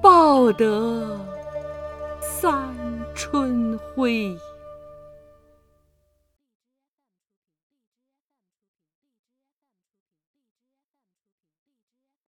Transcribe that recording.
报得三春晖？